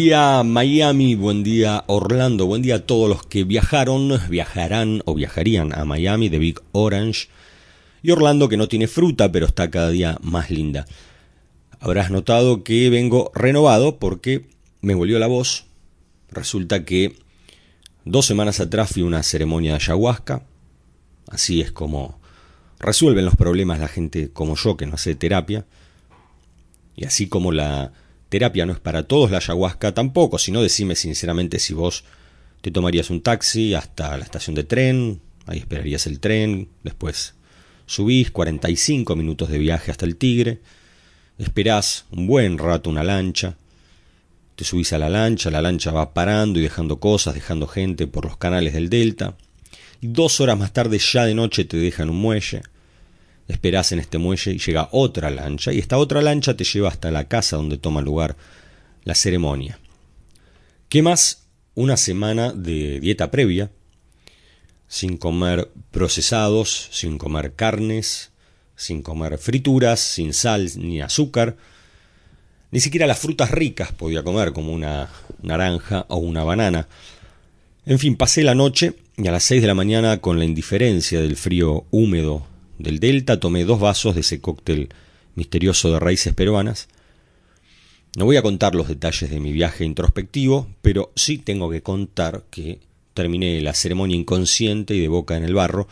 día Miami, buen día Orlando, buen día a todos los que viajaron, viajarán o viajarían a Miami de Big Orange y Orlando que no tiene fruta pero está cada día más linda. Habrás notado que vengo renovado porque me volvió la voz. Resulta que dos semanas atrás fui a una ceremonia de ayahuasca. Así es como resuelven los problemas la gente como yo que no hace terapia. Y así como la terapia no es para todos, la ayahuasca tampoco, sino decime sinceramente si vos te tomarías un taxi hasta la estación de tren, ahí esperarías el tren, después subís 45 minutos de viaje hasta el Tigre, esperás un buen rato una lancha, te subís a la lancha, la lancha va parando y dejando cosas, dejando gente por los canales del delta, y dos horas más tarde ya de noche te dejan un muelle, esperás en este muelle y llega otra lancha, y esta otra lancha te lleva hasta la casa donde toma lugar la ceremonia. ¿Qué más? Una semana de dieta previa, sin comer procesados, sin comer carnes, sin comer frituras, sin sal ni azúcar. Ni siquiera las frutas ricas podía comer, como una naranja o una banana. En fin, pasé la noche y a las seis de la mañana, con la indiferencia del frío húmedo del delta, tomé dos vasos de ese cóctel misterioso de raíces peruanas. No voy a contar los detalles de mi viaje introspectivo, pero sí tengo que contar que terminé la ceremonia inconsciente y de boca en el barro.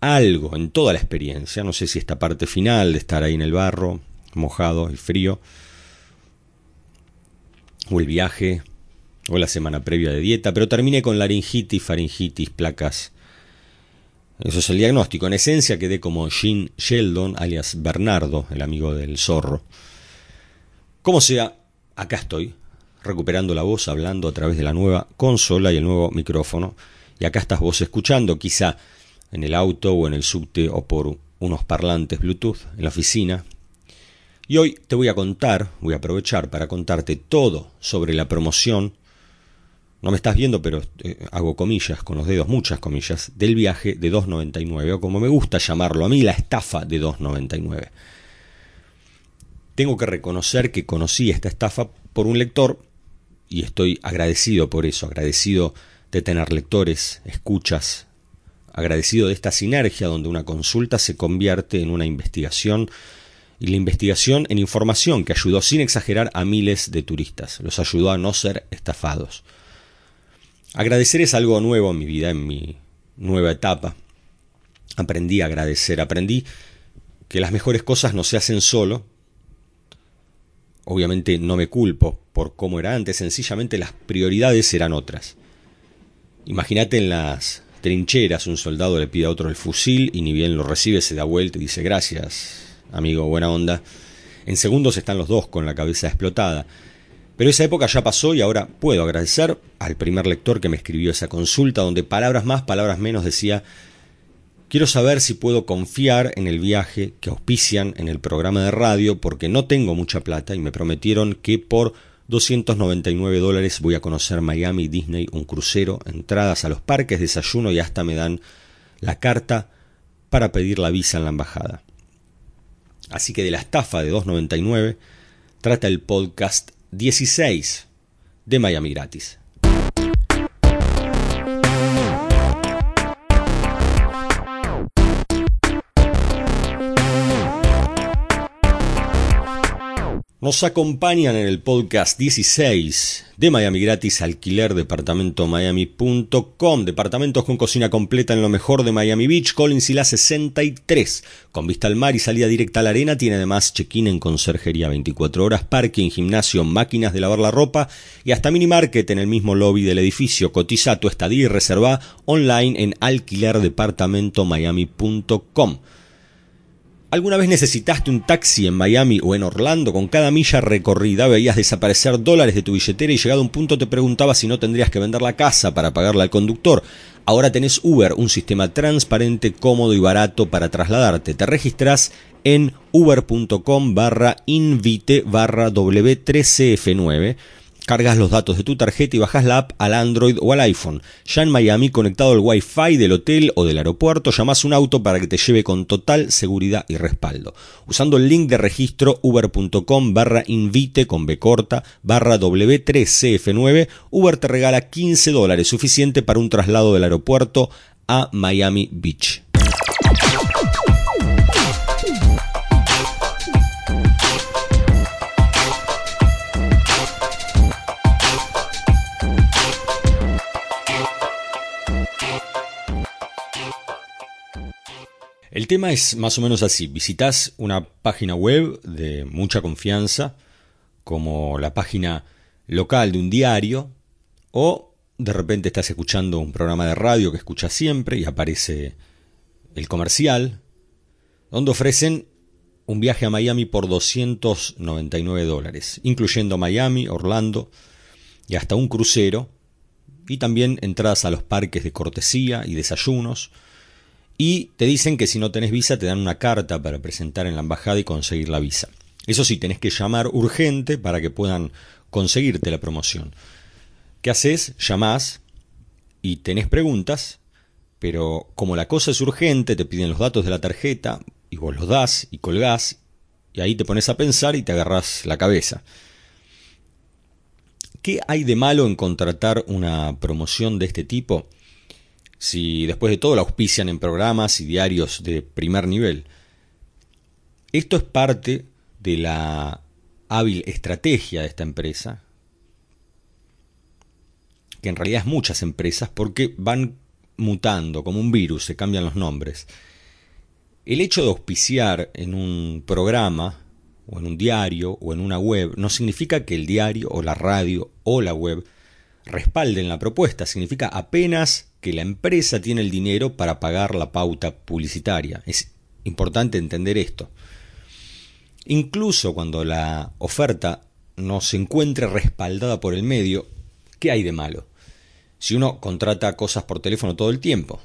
Algo en toda la experiencia, no sé si esta parte final de estar ahí en el barro, mojado y frío, o el viaje, o la semana previa de dieta, pero terminé con laringitis, faringitis, placas eso es el diagnóstico. En esencia quedé como Gene Sheldon, alias Bernardo, el amigo del zorro. Como sea, acá estoy, recuperando la voz, hablando a través de la nueva consola y el nuevo micrófono. Y acá estás vos escuchando, quizá en el auto o en el subte o por unos parlantes Bluetooth en la oficina. Y hoy te voy a contar, voy a aprovechar para contarte todo sobre la promoción no me estás viendo, pero eh, hago comillas con los dedos, muchas comillas, del viaje de 2.99, o como me gusta llamarlo a mí, la estafa de 2.99. Tengo que reconocer que conocí esta estafa por un lector y estoy agradecido por eso, agradecido de tener lectores, escuchas, agradecido de esta sinergia donde una consulta se convierte en una investigación y la investigación en información que ayudó sin exagerar a miles de turistas, los ayudó a no ser estafados. Agradecer es algo nuevo en mi vida, en mi nueva etapa. Aprendí a agradecer, aprendí que las mejores cosas no se hacen solo. Obviamente no me culpo por cómo era antes, sencillamente las prioridades eran otras. Imagínate en las trincheras un soldado le pide a otro el fusil y ni bien lo recibe se da vuelta y dice gracias, amigo, buena onda. En segundos están los dos con la cabeza explotada. Pero esa época ya pasó y ahora puedo agradecer al primer lector que me escribió esa consulta donde palabras más, palabras menos decía, quiero saber si puedo confiar en el viaje que auspician en el programa de radio porque no tengo mucha plata y me prometieron que por 299 dólares voy a conocer Miami, Disney, un crucero, entradas a los parques, desayuno y hasta me dan la carta para pedir la visa en la embajada. Así que de la estafa de 299 trata el podcast 16 de Miami Gratis. Nos acompañan en el podcast 16 de Miami Gratis Alquiler Departamento Miami.com. Departamentos con cocina completa en lo mejor de Miami Beach, Collins y la 63. Con vista al mar y salida directa a la arena, tiene además check-in en conserjería 24 horas, parking, gimnasio, máquinas de lavar la ropa y hasta mini market en el mismo lobby del edificio. Cotiza tu estadía y reserva online en alquilerdepartamentomiami.com. ¿Alguna vez necesitaste un taxi en Miami o en Orlando? Con cada milla recorrida veías desaparecer dólares de tu billetera y llegado a un punto te preguntabas si no tendrías que vender la casa para pagarle al conductor. Ahora tenés Uber, un sistema transparente, cómodo y barato para trasladarte. Te registras en uber.com barra invite barra W3CF9 Cargas los datos de tu tarjeta y bajas la app al Android o al iPhone. Ya en Miami, conectado al Wi-Fi del hotel o del aeropuerto, llamas un auto para que te lleve con total seguridad y respaldo. Usando el link de registro uber.com barra invite con B corta barra W3CF9, Uber te regala 15 dólares, suficiente para un traslado del aeropuerto a Miami Beach. El tema es más o menos así. Visitas una página web de mucha confianza, como la página local de un diario, o de repente estás escuchando un programa de radio que escuchas siempre y aparece el comercial, donde ofrecen un viaje a Miami por 299 dólares, incluyendo Miami, Orlando y hasta un crucero, y también entradas a los parques de cortesía y desayunos, y te dicen que si no tenés visa te dan una carta para presentar en la embajada y conseguir la visa. Eso sí, tenés que llamar urgente para que puedan conseguirte la promoción. ¿Qué haces? Llamás y tenés preguntas, pero como la cosa es urgente, te piden los datos de la tarjeta y vos los das y colgás y ahí te pones a pensar y te agarrás la cabeza. ¿Qué hay de malo en contratar una promoción de este tipo? Si después de todo la auspician en programas y diarios de primer nivel. Esto es parte de la hábil estrategia de esta empresa, que en realidad es muchas empresas porque van mutando como un virus, se cambian los nombres. El hecho de auspiciar en un programa o en un diario o en una web no significa que el diario o la radio o la web respalden la propuesta, significa apenas que la empresa tiene el dinero para pagar la pauta publicitaria. Es importante entender esto. Incluso cuando la oferta no se encuentre respaldada por el medio, ¿qué hay de malo? Si uno contrata cosas por teléfono todo el tiempo.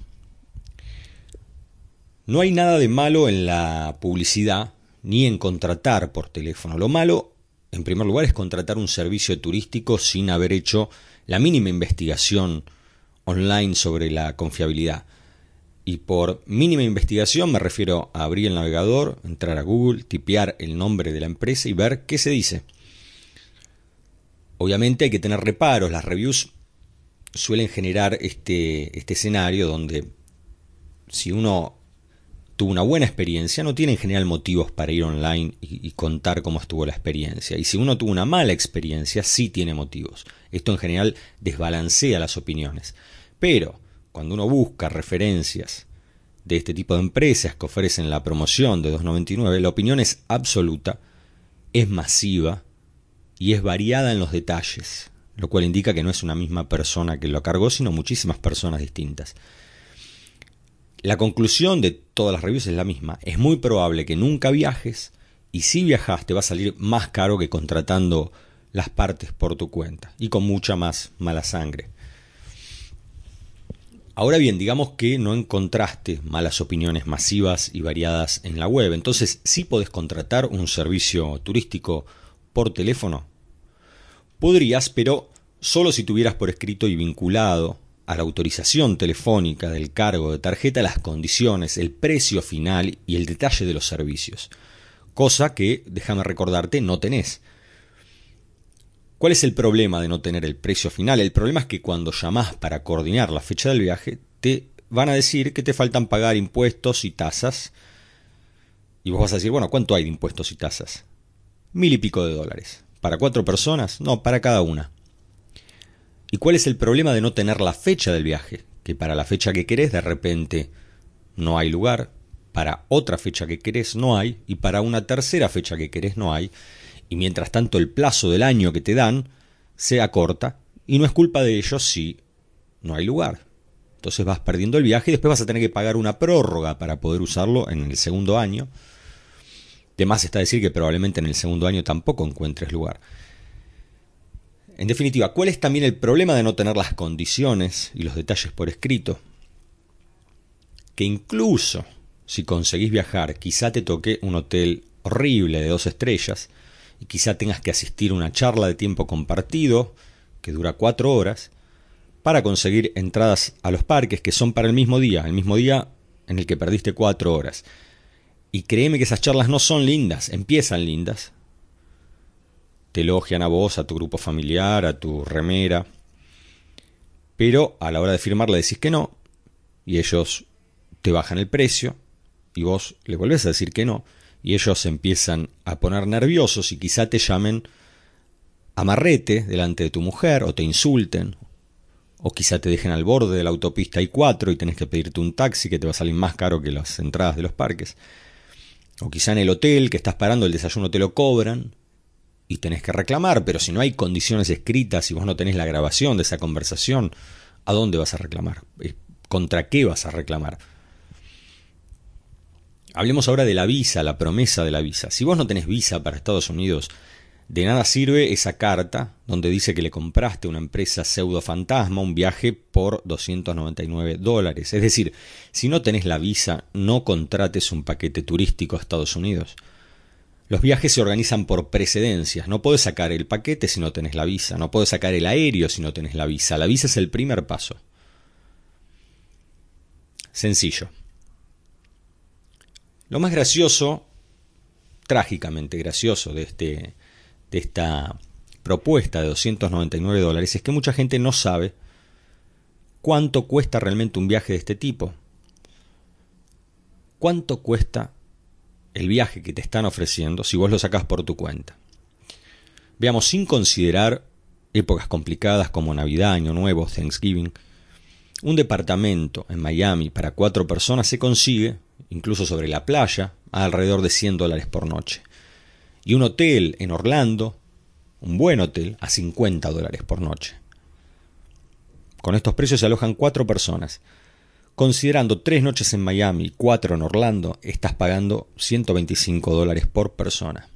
No hay nada de malo en la publicidad ni en contratar por teléfono. Lo malo, en primer lugar, es contratar un servicio turístico sin haber hecho la mínima investigación online sobre la confiabilidad. Y por mínima investigación me refiero a abrir el navegador, entrar a Google, tipear el nombre de la empresa y ver qué se dice. Obviamente hay que tener reparos, las reviews suelen generar este, este escenario donde si uno tuvo una buena experiencia, no tiene en general motivos para ir online y, y, contar cómo estuvo la experiencia. Y si uno tuvo una mala experiencia, sí tiene motivos. Esto en general desbalancea las opiniones. Pero cuando uno busca referencias de este tipo de empresas que ofrecen la promoción de 2.99, la opinión es absoluta, es masiva y es variada en los detalles, lo cual indica que no es una misma persona que lo cargó, sino muchísimas personas distintas. La conclusión de todas las reviews es la misma. Es muy probable que nunca viajes y si viajas te va a salir más caro que contratando las partes por tu cuenta y con mucha más mala sangre. Ahora bien, digamos que no encontraste malas opiniones masivas y variadas en la web, entonces sí podés contratar un servicio turístico por teléfono. Podrías, pero solo si tuvieras por escrito y vinculado a la autorización telefónica del cargo de tarjeta las condiciones, el precio final y el detalle de los servicios, cosa que, déjame recordarte, no tenés. ¿Cuál es el problema de no tener el precio final? El problema es que cuando llamás para coordinar la fecha del viaje, te van a decir que te faltan pagar impuestos y tasas. Y vos vas a decir, bueno, ¿cuánto hay de impuestos y tasas? Mil y pico de dólares. ¿Para cuatro personas? No, para cada una. ¿Y cuál es el problema de no tener la fecha del viaje? Que para la fecha que querés de repente no hay lugar, para otra fecha que querés no hay, y para una tercera fecha que querés no hay, y mientras tanto el plazo del año que te dan se acorta y no es culpa de ellos si no hay lugar. Entonces vas perdiendo el viaje y después vas a tener que pagar una prórroga para poder usarlo en el segundo año. De más está decir que probablemente en el segundo año tampoco encuentres lugar. En definitiva, ¿cuál es también el problema de no tener las condiciones y los detalles por escrito? Que incluso si conseguís viajar, quizá te toque un hotel horrible de dos estrellas, y quizá tengas que asistir a una charla de tiempo compartido que dura cuatro horas para conseguir entradas a los parques que son para el mismo día, el mismo día en el que perdiste cuatro horas. Y créeme que esas charlas no son lindas, empiezan lindas. Te elogian a vos, a tu grupo familiar, a tu remera. Pero a la hora de firmar le decís que no, y ellos te bajan el precio, y vos le volvés a decir que no, y ellos se empiezan a poner nerviosos y quizá te llamen amarrete delante de tu mujer o te insulten o quizá te dejen al borde de la autopista I4 y tenés que pedirte un taxi que te va a salir más caro que las entradas de los parques. O quizá en el hotel que estás parando el desayuno te lo cobran y tenés que reclamar, pero si no hay condiciones escritas y vos no tenés la grabación de esa conversación, ¿a dónde vas a reclamar? Eh, ¿Contra qué vas a reclamar? Hablemos ahora de la visa, la promesa de la visa. Si vos no tenés visa para Estados Unidos, de nada sirve esa carta donde dice que le compraste a una empresa pseudo fantasma un viaje por 299 dólares. Es decir, si no tenés la visa, no contrates un paquete turístico a Estados Unidos. Los viajes se organizan por precedencias. No puedes sacar el paquete si no tenés la visa. No puedes sacar el aéreo si no tenés la visa. La visa es el primer paso. Sencillo. Lo más gracioso, trágicamente gracioso de este de esta propuesta de 299 dólares es que mucha gente no sabe cuánto cuesta realmente un viaje de este tipo. ¿Cuánto cuesta el viaje que te están ofreciendo si vos lo sacas por tu cuenta? Veamos, sin considerar épocas complicadas como Navidad, Año Nuevo, Thanksgiving, un departamento en Miami para cuatro personas se consigue, incluso sobre la playa, a alrededor de 100 dólares por noche y un hotel en Orlando, un buen hotel, a 50 dólares por noche. Con estos precios se alojan cuatro personas. Considerando tres noches en Miami y cuatro en Orlando, estás pagando 125 dólares por persona.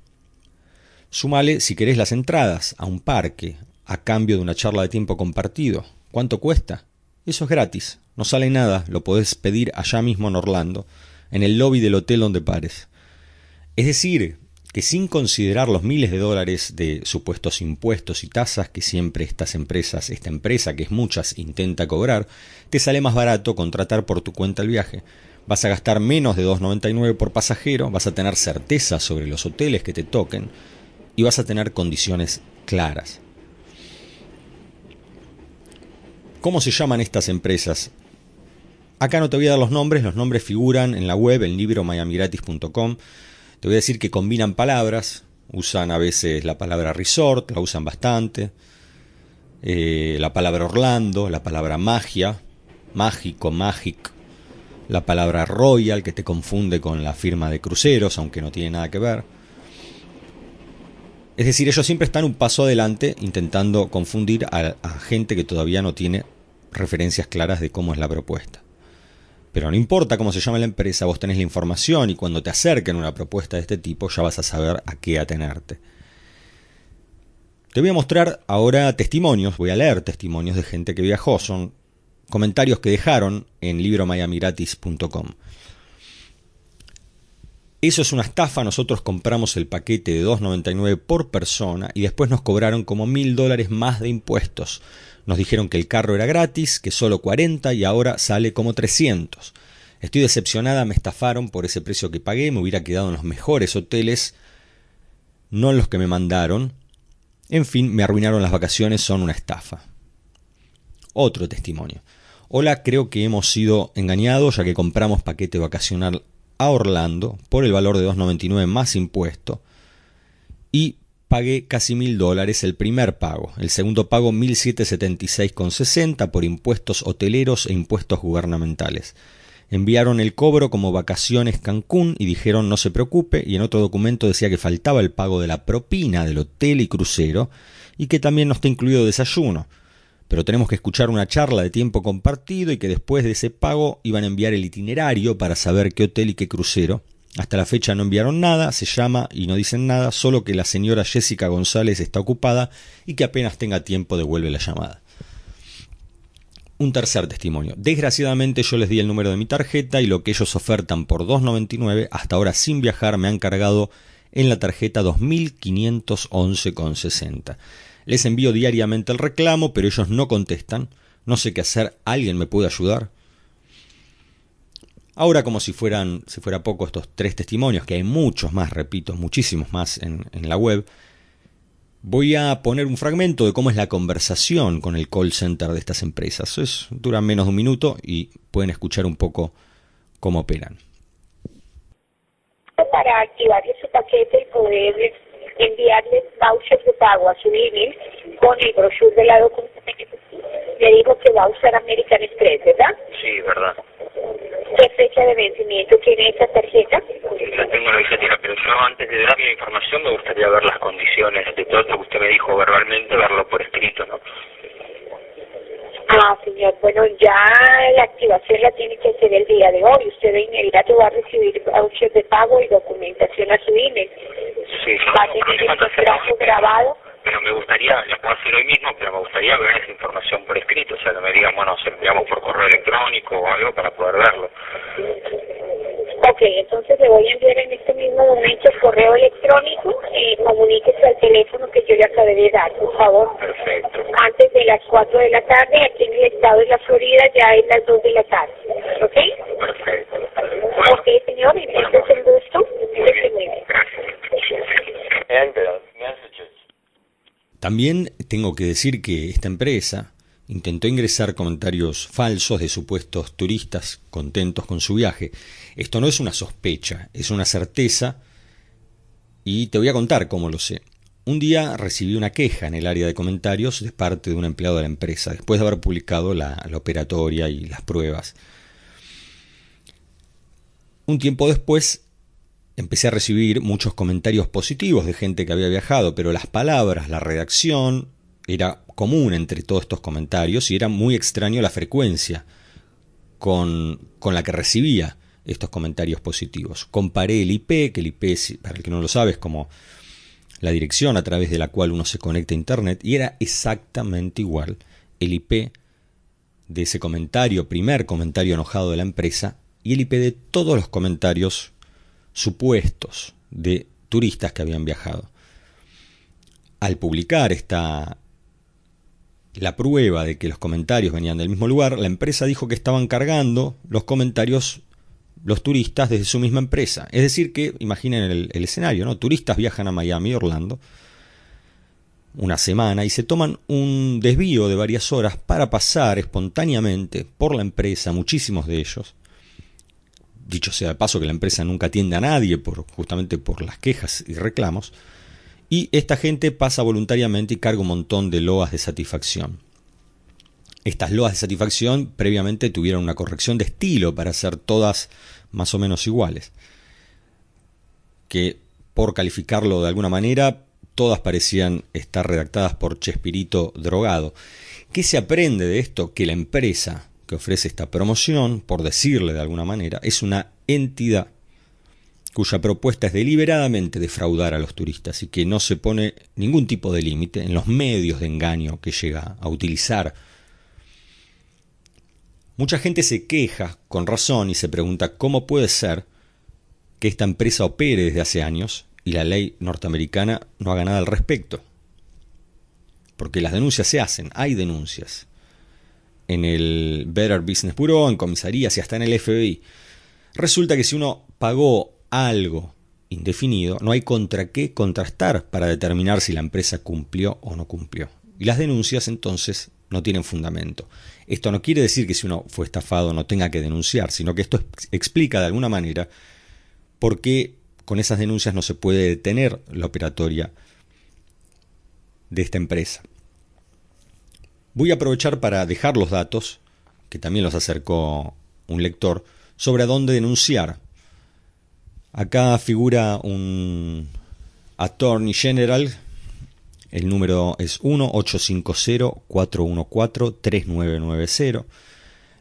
Sumale, si querés, las entradas a un parque a cambio de una charla de tiempo compartido. ¿Cuánto cuesta? Eso es gratis, no sale nada, lo podés pedir allá mismo en Orlando, en el lobby del hotel donde pares. Es decir, que sin considerar los miles de dólares de supuestos impuestos y tasas que siempre estas empresas, esta empresa que es muchas, intenta cobrar, te sale más barato contratar por tu cuenta el viaje. Vas a gastar menos de 2,99 por pasajero, vas a tener certeza sobre los hoteles que te toquen y vas a tener condiciones claras. ¿Cómo se llaman estas empresas? Acá no te voy a dar los nombres, los nombres figuran en la web, en libro miamigratis.com. Te voy a decir que combinan palabras, usan a veces la palabra resort, la usan bastante, eh, la palabra Orlando, la palabra magia, mágico, magic, la palabra royal que te confunde con la firma de cruceros, aunque no tiene nada que ver. Es decir, ellos siempre están un paso adelante intentando confundir a gente que todavía no tiene referencias claras de cómo es la propuesta. Pero no importa cómo se llama la empresa, vos tenés la información y cuando te acerquen una propuesta de este tipo ya vas a saber a qué atenerte. Te voy a mostrar ahora testimonios, voy a leer testimonios de gente que viajó, son comentarios que dejaron en libromiamigratis.com. Eso es una estafa, nosotros compramos el paquete de 2.99 por persona y después nos cobraron como mil dólares más de impuestos. Nos dijeron que el carro era gratis, que solo 40 y ahora sale como 300. Estoy decepcionada, me estafaron por ese precio que pagué, me hubiera quedado en los mejores hoteles, no en los que me mandaron. En fin, me arruinaron las vacaciones, son una estafa. Otro testimonio. Hola, creo que hemos sido engañados ya que compramos paquete vacacional a Orlando por el valor de 2.99 más impuesto y pagué casi mil dólares el primer pago, el segundo pago 1.776,60 por impuestos hoteleros e impuestos gubernamentales. Enviaron el cobro como vacaciones Cancún y dijeron no se preocupe y en otro documento decía que faltaba el pago de la propina del hotel y crucero y que también no está incluido desayuno. Pero tenemos que escuchar una charla de tiempo compartido y que después de ese pago iban a enviar el itinerario para saber qué hotel y qué crucero hasta la fecha no enviaron nada, se llama y no dicen nada, solo que la señora Jessica González está ocupada y que apenas tenga tiempo devuelve la llamada. Un tercer testimonio. Desgraciadamente yo les di el número de mi tarjeta y lo que ellos ofertan por 2.99 hasta ahora sin viajar me han cargado en la tarjeta 2511,60. Les envío diariamente el reclamo, pero ellos no contestan. No sé qué hacer. ¿Alguien me puede ayudar? Ahora, como si fueran, si fuera poco estos tres testimonios, que hay muchos más, repito, muchísimos más en, la web, voy a poner un fragmento de cómo es la conversación con el call center de estas empresas. Es, dura menos de un minuto y pueden escuchar un poco cómo operan. Para activarle su paquete y poder enviarles vouchers de pago a su email con el brochure de la documentación. Le digo que va a usar American Express, ¿verdad? Sí, verdad. ¿Qué fecha de vencimiento tiene esa tarjeta? La tengo la billetera, pero yo antes de darle la información me gustaría ver las condiciones de todo lo que usted me dijo verbalmente, verlo por escrito, ¿no? Ah, señor, bueno, ya la activación la tiene que hacer el día de hoy. Usted de inmediato va a recibir vouchers de pago y documentación a su email. Sí, Va a tener el contrato grabado. pero me gustaría, la puedo hacer hoy mismo, pero me gustaría ver esa información por escrito, o sea, que me digan, bueno, se lo enviamos por correo electrónico o algo para poder verlo. Ok, entonces le voy a enviar en este mismo momento el correo electrónico. Eh, comuníquese al teléfono que yo le acabé de dar, por favor. Perfecto. Antes de las 4 de la tarde, aquí en el estado de la Florida ya es las 2 de la tarde. ¿Ok? Perfecto. Ok, señor, entonces el gusto. Muy Este, bien, gracias. También tengo que decir que esta empresa intentó ingresar comentarios falsos de supuestos turistas contentos con su viaje. Esto no es una sospecha, es una certeza y te voy a contar cómo lo sé. Un día recibí una queja en el área de comentarios de parte de un empleado de la empresa, después de haber publicado la, operatoria y las pruebas. Un tiempo después empecé a recibir muchos comentarios positivos de gente que había viajado, pero las palabras, la redacción era común entre todos estos comentarios y era muy extraño la frecuencia con, con la que recibía estos comentarios positivos. Comparé el IP, que el IP, para el que no lo sabe, es como la dirección a través de la cual uno se conecta a Internet, y era exactamente igual el IP de ese comentario, primer comentario enojado de la empresa, y el IP de todos los comentarios supuestos de turistas que habían viajado. Al publicar esta la prueba de que los comentarios venían del mismo lugar, la empresa dijo que estaban cargando los comentarios los turistas desde su misma empresa. Es decir, que imaginen el, el escenario, ¿no? Turistas viajan a Miami, Orlando, una semana y se toman un desvío de varias horas para pasar espontáneamente por la empresa, muchísimos de ellos. Dicho sea de paso que la empresa nunca atiende a nadie por, justamente por las quejas y reclamos. Y esta gente pasa voluntariamente y carga un montón de loas de satisfacción. Estas loas de satisfacción previamente tuvieron una corrección de estilo para ser todas más o menos iguales. Que por calificarlo de alguna manera, todas parecían estar redactadas por Chespirito drogado. ¿Qué se aprende de esto? Que la empresa que ofrece esta promoción, por decirle de alguna manera, es una entidad cuya propuesta es deliberadamente defraudar a los turistas y que no se pone ningún tipo de límite en los medios de engaño que llega a utilizar. Mucha gente se queja con razón y se pregunta cómo puede ser que esta empresa opere desde hace años y la ley norteamericana no haga nada al respecto. Porque las denuncias se hacen, hay denuncias. En el Better Business Bureau, en comisarías y hasta en el FBI. Resulta que si uno pagó algo indefinido, no hay contra qué contrastar para determinar si la empresa cumplió o no cumplió. Y las denuncias entonces no tienen fundamento. Esto no quiere decir que si uno fue estafado no tenga que denunciar, sino que esto explica de alguna manera por qué con esas denuncias no se puede detener la operatoria de esta empresa. Voy a aprovechar para dejar los datos, que también los acercó un lector, sobre a dónde denunciar Acá figura un Attorney General. El número es 1-850-414-3990.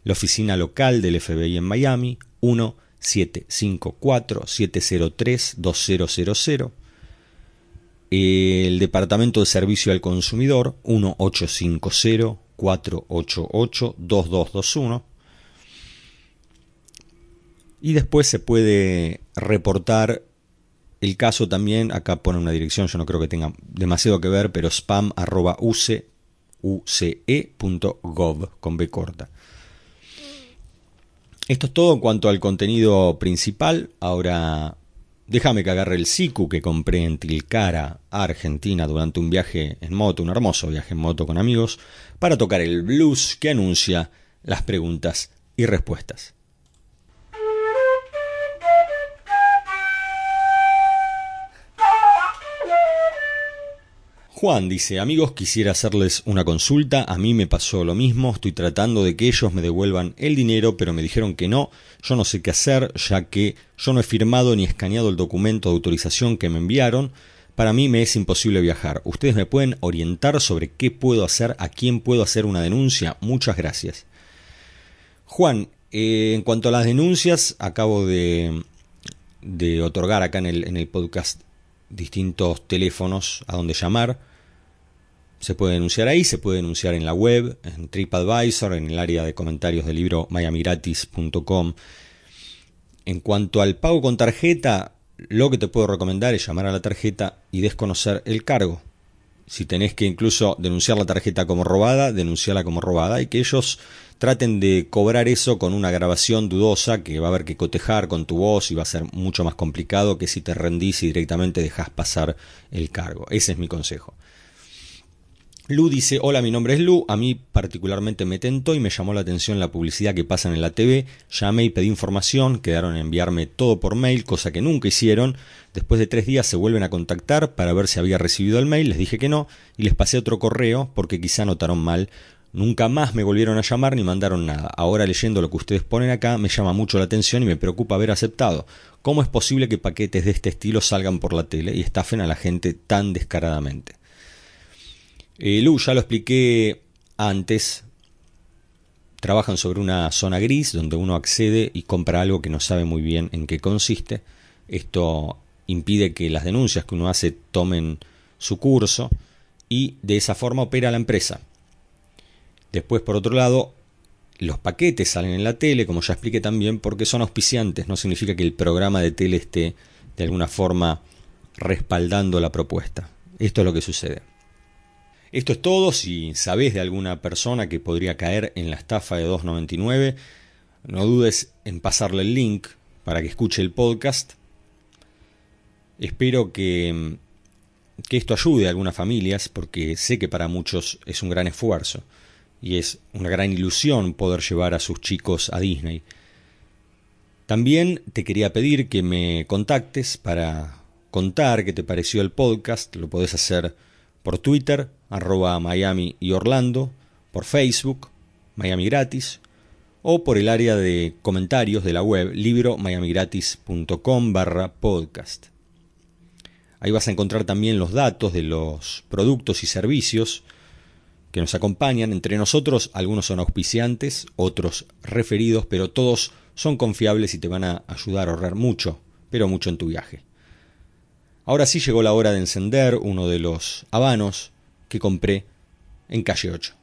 La oficina local del FBI en Miami, 1-754-703-2000. El Departamento de Servicio al Consumidor, 1-850-488-2221 y después se puede reportar el caso también, acá pone una dirección, yo no creo que tenga demasiado que ver, pero spam arroba uce.gov con B corta. Esto es todo en cuanto al contenido principal. Ahora déjame que agarre el SICU que compré en Tilcara, Argentina, durante un viaje en moto, un hermoso viaje en moto con amigos, para tocar el blues que anuncia las preguntas y respuestas. Juan dice, amigos, quisiera hacerles una consulta, a mí me pasó lo mismo, estoy tratando de que ellos me devuelvan el dinero, pero me dijeron que no, yo no sé qué hacer, ya que yo no he firmado ni escaneado el documento de autorización que me enviaron, para mí me es imposible viajar. ¿Ustedes me pueden orientar sobre qué puedo hacer, a quién puedo hacer una denuncia? Muchas gracias. Juan, eh, en cuanto a las denuncias, acabo de, de otorgar acá en el, en el podcast distintos teléfonos a donde llamar. Se puede denunciar ahí, se puede denunciar en la web, en TripAdvisor, en el área de comentarios del libro miamigratis.com. En cuanto al pago con tarjeta, lo que te puedo recomendar es llamar a la tarjeta y desconocer el cargo. Si tenés que incluso denunciar la tarjeta como robada, denunciarla como robada y que ellos traten de cobrar eso con una grabación dudosa que va a haber que cotejar con tu voz y va a ser mucho más complicado que si te rendís y directamente dejas pasar el cargo. Ese es mi consejo. Lu dice, hola, mi nombre es Lu, a mí particularmente me tentó y me llamó la atención la publicidad que pasan en la TV, llamé y pedí información, quedaron en enviarme todo por mail, cosa que nunca hicieron, después de tres días se vuelven a contactar para ver si había recibido el mail, les dije que no, y les pasé otro correo porque quizá notaron mal, nunca más me volvieron a llamar ni mandaron nada, ahora leyendo lo que ustedes ponen acá me llama mucho la atención y me preocupa haber aceptado, ¿cómo es posible que paquetes de este estilo salgan por la tele y estafen a la gente tan descaradamente? Eh, Lu, ya lo expliqué antes, trabajan sobre una zona gris donde uno accede y compra algo que no sabe muy bien en qué consiste. Esto impide que las denuncias que uno hace tomen su curso y de esa forma opera la empresa. Después, por otro lado, los paquetes salen en la tele, como ya expliqué también, porque son auspiciantes. No significa que el programa de tele esté de alguna forma respaldando la propuesta. Esto es lo que sucede. Esto es todo. Si sabes de alguna persona que podría caer en la estafa de 2.99, no dudes en pasarle el link para que escuche el podcast. Espero que, que esto ayude a algunas familias porque sé que para muchos es un gran esfuerzo y es una gran ilusión poder llevar a sus chicos a Disney. También te quería pedir que me contactes para contar qué te pareció el podcast. Lo podés hacer por Twitter, arroba Miami y Orlando, por Facebook, Miami Gratis, o por el área de comentarios de la web libromiamigratis.com barra podcast. Ahí vas a encontrar también los datos de los productos y servicios que nos acompañan. Entre nosotros algunos son auspiciantes, otros referidos, pero todos son confiables y te van a ayudar a ahorrar mucho, pero mucho en tu viaje. Ahora sí llegó la hora de encender uno de los habanos que compré en calle 8.